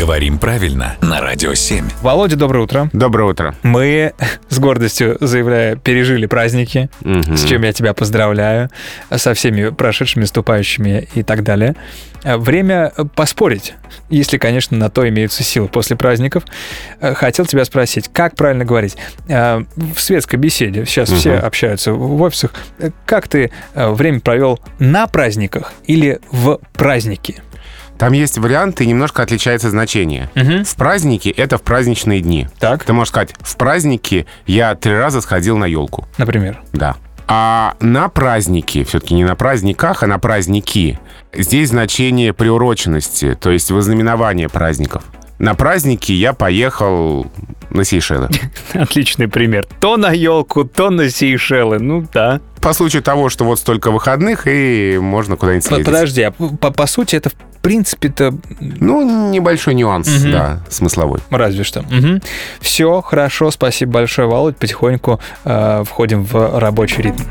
Говорим правильно на Радио 7. Володя, доброе утро. Доброе утро. Мы, с гордостью заявляю, пережили праздники, Мгм. с чем я тебя поздравляю, со всеми прошедшими, наступающими и так далее. Э, Время э, поспорить, если, конечно, на то имеются силы после праздников. Э, Хотел тебя спросить, как правильно говорить? В светской беседе, сейчас все Мгм. общаются в офисах, как ты время провел на праздниках или в праздники? Там есть варианты, и немножко отличается значение. Мгм. В праздники это в праздничные дни. Так, Ты можешь сказать, в праздники я три раза сходил на елку. например. Да. А на праздники, все-таки не на праздниках, а на праздники, здесь значение приуроченности, то есть вознаменование праздников. На праздники я поехал на Сейшелы. Отличный пример. То на елку, то на Сейшелы. Ну да. По случаю того, что вот столько выходных, и можно куда-нибудь съездить. Подожди, а по, по сути это в принципе-то Ну, небольшой нюанс, Мгм. да, смысловой. разве что. Все, хорошо, спасибо большое, Володь. Потихоньку э, входим в рабочий ритм.